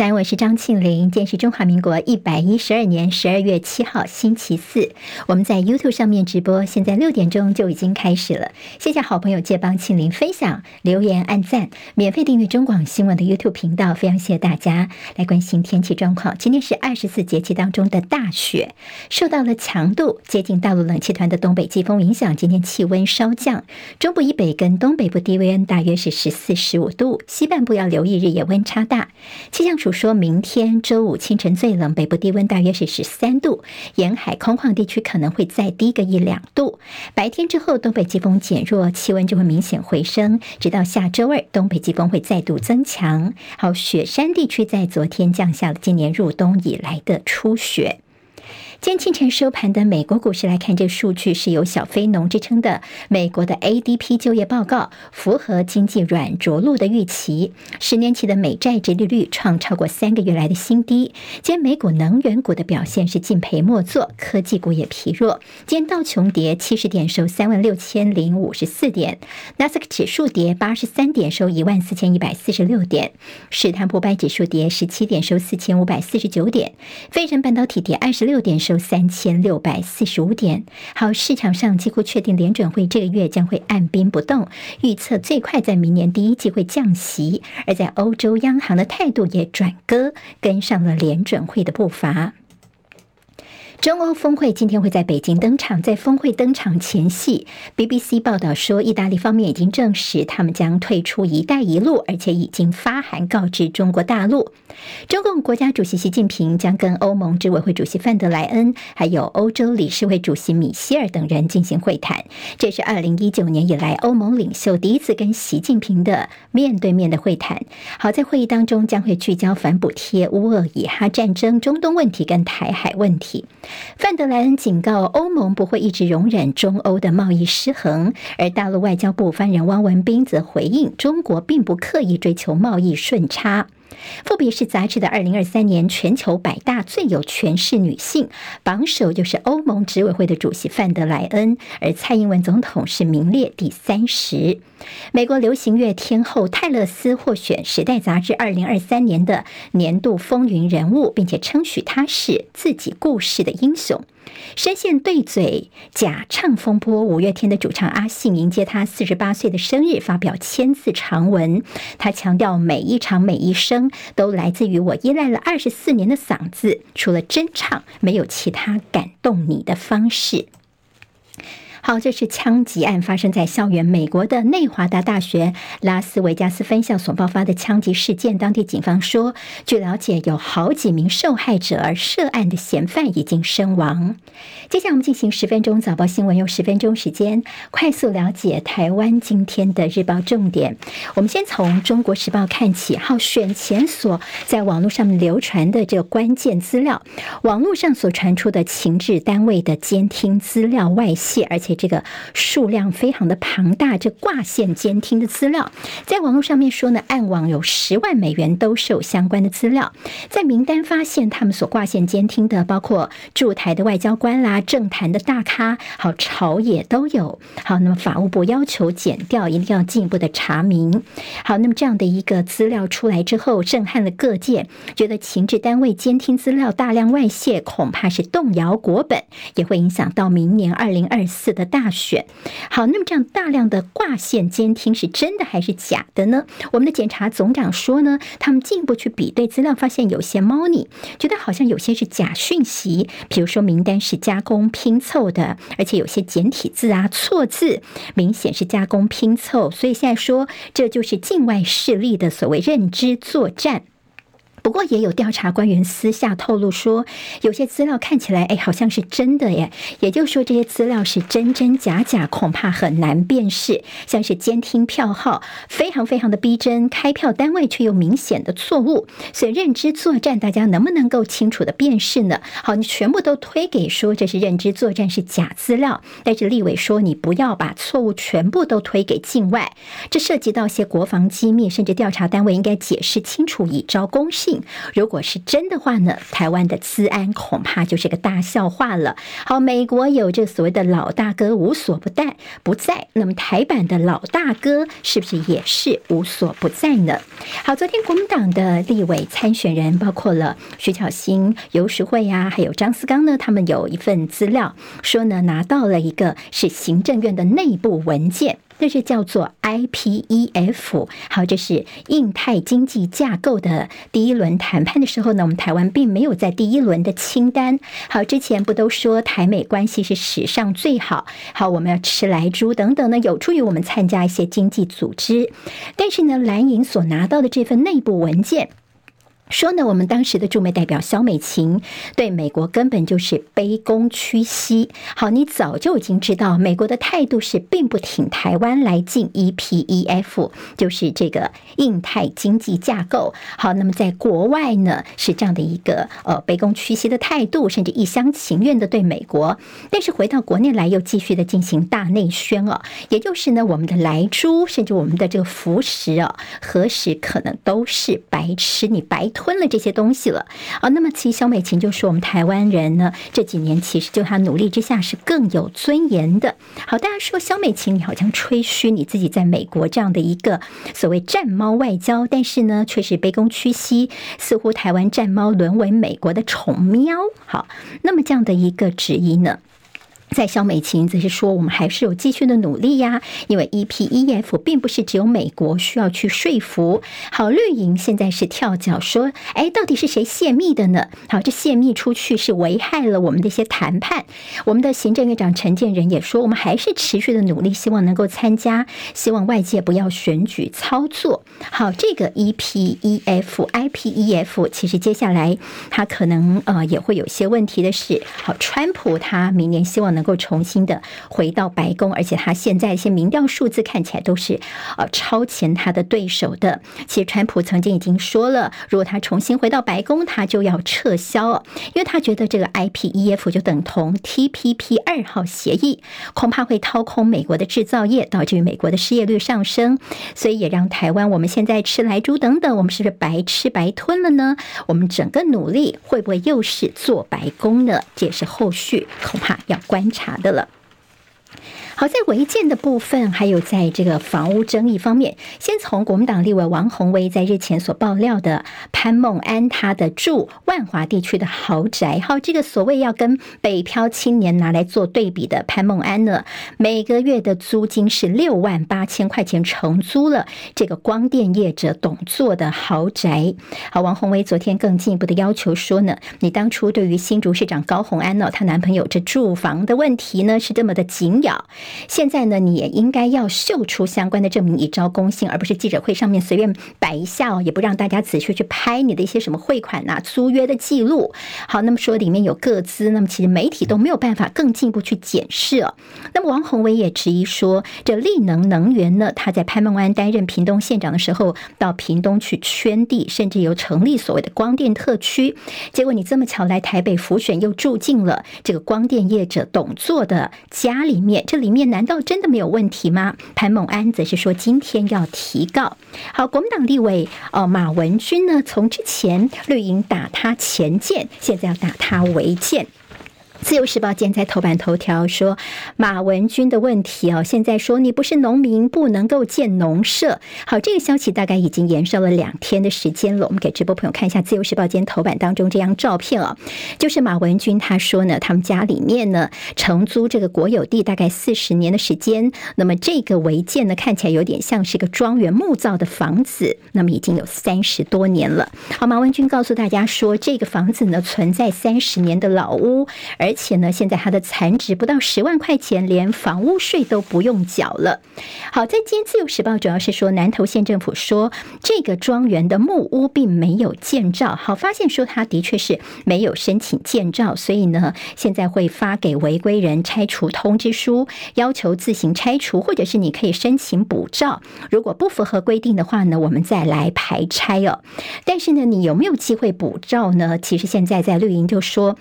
早安，我是张庆玲。今天是中华民国一百一十二年十二月七号，星期四。我们在 YouTube 上面直播，现在六点钟就已经开始了。谢谢好朋友借帮庆玲分享、留言、按赞，免费订阅中广新闻的 YouTube 频道。非常谢谢大家来关心天气状况。今天是二十四节气当中的大雪，受到了强度接近大陆冷气团的东北季风影响，今天气温稍降，中部以北跟东北部低温大约是十四、十五度，西半部要留意日夜温差大。气象署说，明天周五清晨最冷，北部低温大约是十三度，沿海空旷地区可能会再低个一两度。白天之后，东北季风减弱，气温就会明显回升，直到下周二，东北季风会再度增强。好，雪山地区在昨天降下了今年入冬以来的初雪。今天清晨收盘的美国股市来看，这数据是有“小非农”之称的美国的 ADP 就业报告，符合经济软着陆的预期。十年期的美债殖利率创超过三个月来的新低。今天美股能源股的表现是敬陪末座，科技股也疲弱。今天道琼跌七十点，收三万六千零五十四点；纳斯克指数跌八十三点，收一万四千一百四十六点；史坦普百指数跌十七点，收四千五百四十九点；费城半导体跌二十六点，收收三千六百四十五点。好，市场上几乎确定联准会这个月将会按兵不动，预测最快在明年第一季会降息。而在欧洲央行的态度也转割，跟上了联准会的步伐。中欧峰会今天会在北京登场。在峰会登场前夕，BBC 报道说，意大利方面已经证实他们将退出“一带一路”，而且已经发函告知中国大陆。中共国家主席习近平将跟欧盟执委会主席范德莱恩，还有欧洲理事会主席米歇尔等人进行会谈。这是二零一九年以来欧盟领袖第一次跟习近平的面对面的会谈。好，在会议当中将会聚焦反补贴、乌俄以哈战争、中东问题跟台海问题。范德莱恩警告欧盟不会一直容忍中欧的贸易失衡，而大陆外交部发言人汪文斌则回应中国并不刻意追求贸易顺差。富比是杂志的二零二三年全球百大最有权势女性榜首就是欧盟执委会的主席范德莱恩，而蔡英文总统是名列第三十。美国流行乐天后泰勒斯获选《时代》杂志二零二三年的年度风云人物，并且称许她是自己故事的英雄。深陷对嘴假唱风波，五月天的主唱阿信迎接他四十八岁的生日，发表千字长文。他强调，每一场每一声都来自于我依赖了二十四年的嗓子，除了真唱，没有其他感动你的方式。好，这是枪击案发生在校园，美国的内华达大学拉斯维加斯分校所爆发的枪击事件。当地警方说，据了解，有好几名受害者，而涉案的嫌犯已经身亡。接下来我们进行十分钟早报新闻，用十分钟时间快速了解台湾今天的日报重点。我们先从中国时报看起，好，选前所在网络上面流传的这个关键资料，网络上所传出的情治单位的监听资料外泄，而且。这个数量非常的庞大，这挂线监听的资料，在网络上面说呢，暗网有十万美元都是有相关的资料，在名单发现他们所挂线监听的，包括驻台的外交官啦、政坛的大咖，好朝野都有。好，那么法务部要求减掉，一定要进一步的查明。好，那么这样的一个资料出来之后，震撼了各界，觉得情治单位监听资料大量外泄，恐怕是动摇国本，也会影响到明年二零二四的。的大选，好，那么这样大量的挂线监听是真的还是假的呢？我们的检察总长说呢，他们进一步去比对资料，发现有些猫腻，觉得好像有些是假讯息，比如说名单是加工拼凑的，而且有些简体字啊、错字，明显是加工拼凑，所以现在说这就是境外势力的所谓认知作战。不过也有调查官员私下透露说，有些资料看起来，哎，好像是真的耶。也就是说，这些资料是真真假假，恐怕很难辨识。像是监听票号非常非常的逼真，开票单位却又明显的错误。所以认知作战，大家能不能够清楚的辨识呢？好，你全部都推给说这是认知作战是假资料，但是立委说你不要把错误全部都推给境外，这涉及到一些国防机密，甚至调查单位应该解释清楚，以招公示。如果是真的话呢，台湾的资安恐怕就是个大笑话了。好，美国有这所谓的老大哥无所不在不在，那么台版的老大哥是不是也是无所不在呢？好，昨天国民党的立委参选人包括了徐巧芯、游淑慧啊，还有张思刚呢，他们有一份资料说呢，拿到了一个是行政院的内部文件。这是叫做 IPEF，好，这是印太经济架构的第一轮谈判的时候呢，我们台湾并没有在第一轮的清单。好，之前不都说台美关系是史上最好？好，我们要吃莱猪等等呢，有助于我们参加一些经济组织。但是呢，蓝营所拿到的这份内部文件。说呢，我们当时的驻美代表肖美琴对美国根本就是卑躬屈膝。好，你早就已经知道美国的态度是并不挺台湾来进 EPEF，就是这个印太经济架构。好，那么在国外呢是这样的一个呃卑躬屈膝的态度，甚至一厢情愿的对美国。但是回到国内来又继续的进行大内宣哦，也就是呢我们的莱猪，甚至我们的这个福食哦，何时可能都是白吃？你白。吞了这些东西了啊，那么其实萧美琴就说，我们台湾人呢这几年其实就他努力之下是更有尊严的。好，大家说萧美琴，你好像吹嘘你自己在美国这样的一个所谓战猫外交，但是呢却是卑躬屈膝，似乎台湾战猫沦为美国的宠喵。好，那么这样的一个质疑呢？在肖美琴则是说，我们还是有继续的努力呀，因为 EPEF 并不是只有美国需要去说服。好，绿营现在是跳脚说，哎，到底是谁泄密的呢？好，这泄密出去是危害了我们的一些谈判。我们的行政院长陈建仁也说，我们还是持续的努力，希望能够参加，希望外界不要选举操作。好，这个 EPEF、IPEF 其实接下来他可能呃也会有些问题的是，好，川普他明年希望能。能够重新的回到白宫，而且他现在一些民调数字看起来都是呃超前他的对手的。其实川普曾经已经说了，如果他重新回到白宫，他就要撤销，因为他觉得这个 IPEF 就等同 TPP 二号协议，恐怕会掏空美国的制造业，导致于美国的失业率上升，所以也让台湾我们现在吃莱猪等等，我们是不是白吃白吞了呢？我们整个努力会不会又是做白工呢？这也是后续恐怕要关查的了。好，在违建的部分，还有在这个房屋争议方面，先从国民党立委王鸿薇在日前所爆料的潘孟安他的住万华地区的豪宅，好，这个所谓要跟北漂青年拿来做对比的潘孟安呢，每个月的租金是六万八千块钱，承租了这个光电业者董座的豪宅。好，王鸿薇昨天更进一步的要求说呢，你当初对于新竹市长高虹安呢，她男朋友这住房的问题呢，是这么的紧咬。现在呢，你也应该要秀出相关的证明，以昭公信，而不是记者会上面随便摆一下哦，也不让大家仔细去拍你的一些什么汇款呐、啊、租约的记录。好，那么说里面有各资，那么其实媒体都没有办法更进一步去检视哦。那么王宏伟也质疑说，这力能能源呢，他在潘孟安担任屏东县长的时候，到屏东去圈地，甚至有成立所谓的光电特区，结果你这么巧来台北辅选，又住进了这个光电业者董座的家里面，这里面。难道真的没有问题吗？潘孟安则是说今天要提告。好，国民党立委哦马文君呢，从之前绿营打他前舰，现在要打他违建。自由时报今天在头版头条说马文君的问题哦，现在说你不是农民不能够建农舍。好，这个消息大概已经延烧了两天的时间了。我们给直播朋友看一下自由时报今天头版当中这张照片哦，就是马文君他说呢，他们家里面呢承租这个国有地大概四十年的时间，那么这个违建呢看起来有点像是个庄园木造的房子，那么已经有三十多年了。好，马文君告诉大家说，这个房子呢存在三十年的老屋，而而且呢，现在它的残值不到十万块钱，连房屋税都不用缴了。好，在今天自由时报主要是说，南投县政府说这个庄园的木屋并没有建照。好，发现说他的确是没有申请建照，所以呢，现在会发给违规人拆除通知书，要求自行拆除，或者是你可以申请补照。如果不符合规定的话呢，我们再来排拆哦。但是呢，你有没有机会补照呢？其实现在在绿营就说。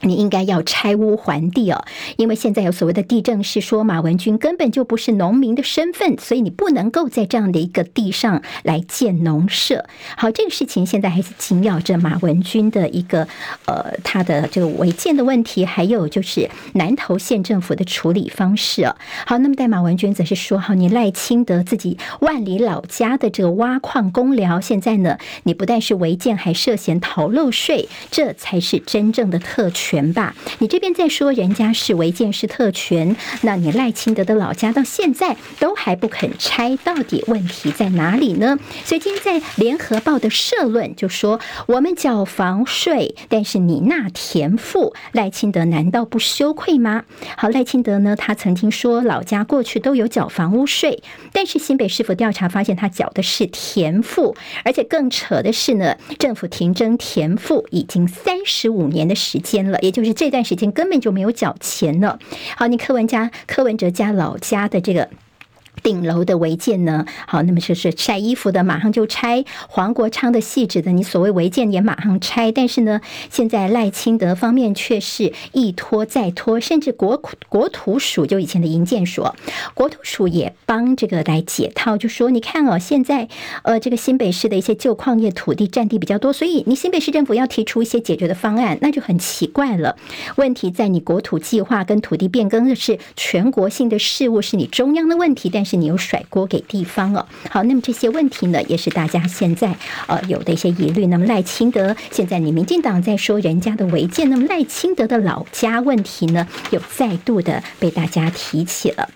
你应该要拆屋还地哦，因为现在有所谓的地政是说马文君根本就不是农民的身份，所以你不能够在这样的一个地上来建农舍。好，这个事情现在还是紧咬着马文君的一个呃他的这个违建的问题，还有就是南投县政府的处理方式哦。好，那么在马文君则是说，好，你赖清德自己万里老家的这个挖矿公寮，现在呢，你不但是违建，还涉嫌逃漏税，这才是真正的特权。权吧，你这边在说人家是违建是特权，那你赖清德的老家到现在都还不肯拆，到底问题在哪里呢？所以今天在联合报的社论就说，我们缴房税，但是你纳田赋，赖清德难道不羞愧吗？好，赖清德呢，他曾经说老家过去都有缴房屋税，但是新北市府调查发现他缴的是田赋，而且更扯的是呢，政府停征田赋已经三十五年的时间了。也就是这段时间根本就没有缴钱了。好，你柯文家、柯文哲家老家的这个。顶楼的违建呢？好，那么就是晒衣服的，马上就拆；黄国昌的细致的，你所谓违建也马上拆。但是呢，现在赖清德方面却是一拖再拖，甚至国国土署就以前的营建署，国土署也帮这个来解套，就说你看哦，现在呃这个新北市的一些旧矿业土地占地比较多，所以你新北市政府要提出一些解决的方案，那就很奇怪了。问题在你国土计划跟土地变更的是全国性的事务，是你中央的问题，但是。你又甩锅给地方哦，好，那么这些问题呢，也是大家现在呃有的一些疑虑。那么赖清德现在你民进党在说人家的违建，那么赖清德的老家问题呢，又再度的被大家提起了。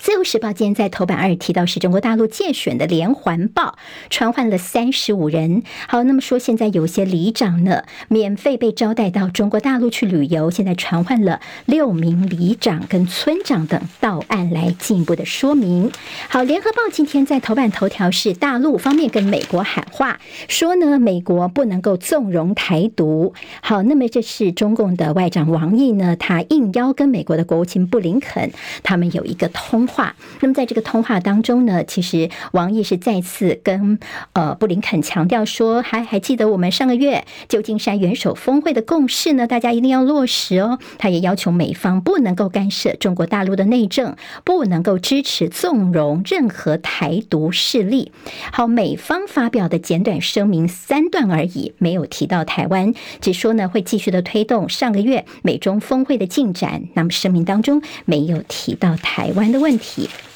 自由时报今天在头版二提到是中国大陆介选的连环报，传唤了三十五人。好，那么说现在有些里长呢，免费被招待到中国大陆去旅游，现在传唤了六名里长跟村长等到案来进一步的说明。好，联合报今天在头版头条是大陆方面跟美国喊话，说呢美国不能够纵容台独。好，那么这是中共的外长王毅呢，他应邀跟美国的国务卿布林肯他们有一个通。话，那么在这个通话当中呢，其实王毅是再次跟呃布林肯强调说，还还记得我们上个月旧金山元首峰会的共识呢，大家一定要落实哦。他也要求美方不能够干涉中国大陆的内政，不能够支持纵容任何台独势力。好，美方发表的简短声明三段而已，没有提到台湾，只说呢会继续的推动上个月美中峰会的进展。那么声明当中没有提到台湾的问题。体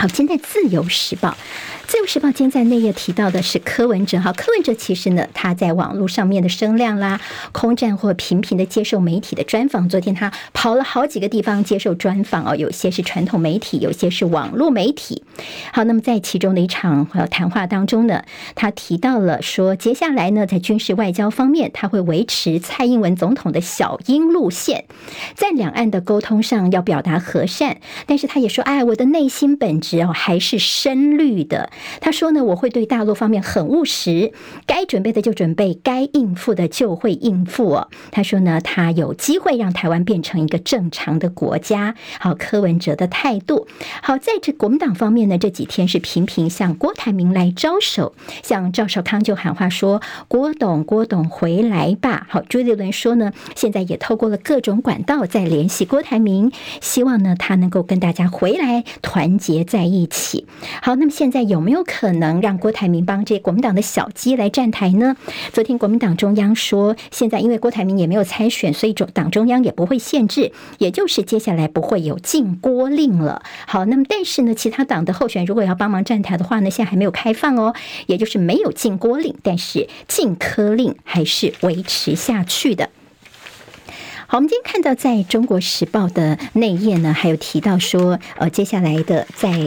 好，现在《自由时报》。自由时报今天在内页提到的是柯文哲哈，柯文哲其实呢，他在网络上面的声量啦，空战或频频的接受媒体的专访。昨天他跑了好几个地方接受专访哦，有些是传统媒体，有些是网络媒体。好，那么在其中的一场谈话当中呢，他提到了说，接下来呢，在军事外交方面，他会维持蔡英文总统的小英路线，在两岸的沟通上要表达和善，但是他也说，哎，我的内心本质哦，还是深绿的。他说呢，我会对大陆方面很务实，该准备的就准备，该应付的就会应付哦。他说呢，他有机会让台湾变成一个正常的国家。好，柯文哲的态度。好，在这国民党方面呢，这几天是频频向郭台铭来招手，像赵少康就喊话说：“郭董，郭董回来吧。”好，朱立伦说呢，现在也透过了各种管道在联系郭台铭，希望呢他能够跟大家回来团结在在一起。好，那么现在有没有？可能让郭台铭帮这国民党的小鸡来站台呢？昨天国民党中央说，现在因为郭台铭也没有参选，所以中党中央也不会限制，也就是接下来不会有禁郭令了。好，那么但是呢，其他党的候选人如果要帮忙站台的话呢，现在还没有开放哦，也就是没有禁郭令，但是禁柯令还是维持下去的。好，我们今天看到在中国时报的内页呢，还有提到说，呃，接下来的在。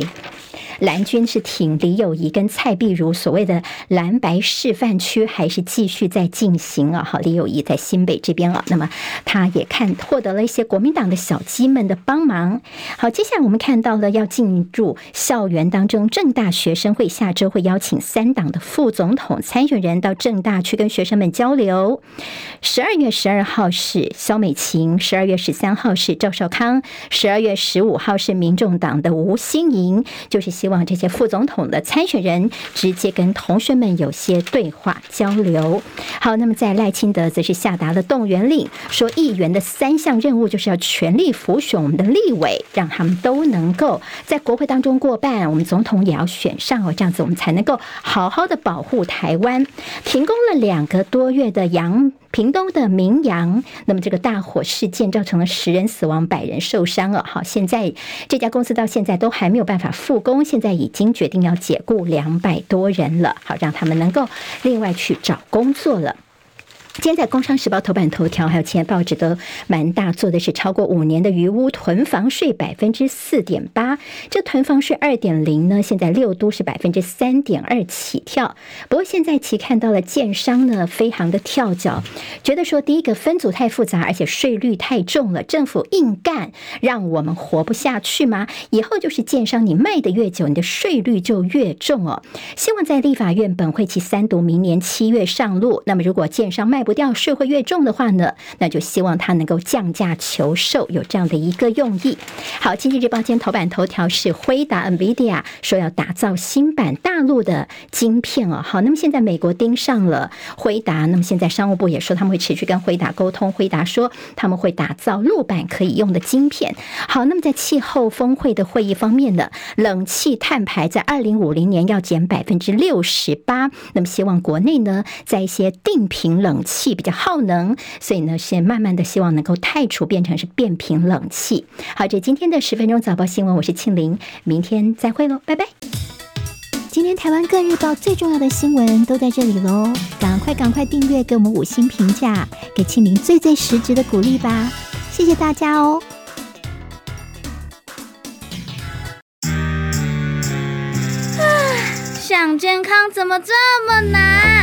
蓝军是挺李友仪跟蔡壁如所谓的蓝白示范区，还是继续在进行啊？好，李友仪在新北这边啊，那么他也看获得了一些国民党的小鸡们的帮忙。好，接下来我们看到了要进入校园当中，政大学生会下周会邀请三党的副总统参选人到政大去跟学生们交流。十二月十二号是萧美琴，十二月十三号是赵少康，十二月十五号是民众党的吴欣盈，就是希望。望这些副总统的参选人直接跟同学们有些对话交流。好，那么在赖清德则是下达了动员令，说议员的三项任务就是要全力辅选我们的立委，让他们都能够在国会当中过半，我们总统也要选上哦，这样子我们才能够好好的保护台湾。停工了两个多月的杨。屏东的明扬，那么这个大火事件造成了十人死亡、百人受伤了。好，现在这家公司到现在都还没有办法复工，现在已经决定要解雇两百多人了，好，让他们能够另外去找工作了。今天在《工商时报》头版头条，还有其他报纸都蛮大做的是超过五年的余屋囤房税百分之四点八，这囤房税二点零呢，现在六都是百分之三点二起跳。不过现在其看到了建商呢，非常的跳脚，觉得说第一个分组太复杂，而且税率太重了，政府硬干让我们活不下去吗？以后就是建商你卖的越久，你的税率就越重哦。希望在立法院本会期三读，明年七月上路。那么如果建商卖不掉税会越重的话呢，那就希望他能够降价求售，有这样的一个用意。好，《经济日报》今天头版头条是辉达 NVIDIA 说要打造新版大陆的晶片哦。好，那么现在美国盯上了辉达，那么现在商务部也说他们会持续跟辉达沟通。辉达说他们会打造陆版可以用的晶片。好，那么在气候峰会的会议方面呢，冷气碳排在二零五零年要减百分之六十八。那么希望国内呢，在一些定频冷气。气比较耗能，所以呢，先慢慢的希望能够汰除，变成是变频冷气。好，这今天的十分钟早报新闻，我是庆玲，明天再会喽，拜拜。今天台湾各日报最重要的新闻都在这里喽，赶快赶快订阅，给我们五星评价，给庆玲最最实质的鼓励吧，谢谢大家哦。啊，想健康怎么这么难？